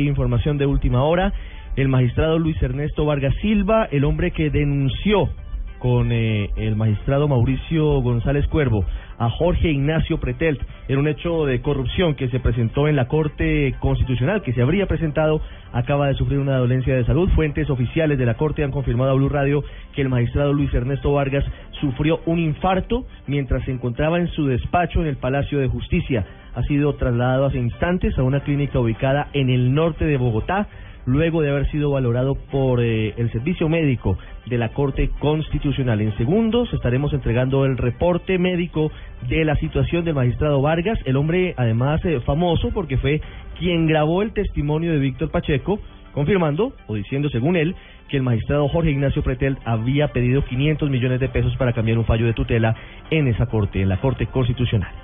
Información de última hora. El magistrado Luis Ernesto Vargas Silva, el hombre que denunció con eh, el magistrado Mauricio González Cuervo a Jorge Ignacio Pretelt en un hecho de corrupción que se presentó en la Corte Constitucional, que se habría presentado, acaba de sufrir una dolencia de salud. Fuentes oficiales de la Corte han confirmado a Blue Radio que el magistrado Luis Ernesto Vargas sufrió un infarto mientras se encontraba en su despacho en el Palacio de Justicia ha sido trasladado hace instantes a una clínica ubicada en el norte de Bogotá, luego de haber sido valorado por eh, el servicio médico de la Corte Constitucional. En segundos estaremos entregando el reporte médico de la situación del magistrado Vargas, el hombre además eh, famoso porque fue quien grabó el testimonio de Víctor Pacheco, confirmando o diciendo según él que el magistrado Jorge Ignacio Pretel había pedido 500 millones de pesos para cambiar un fallo de tutela en esa corte, en la Corte Constitucional.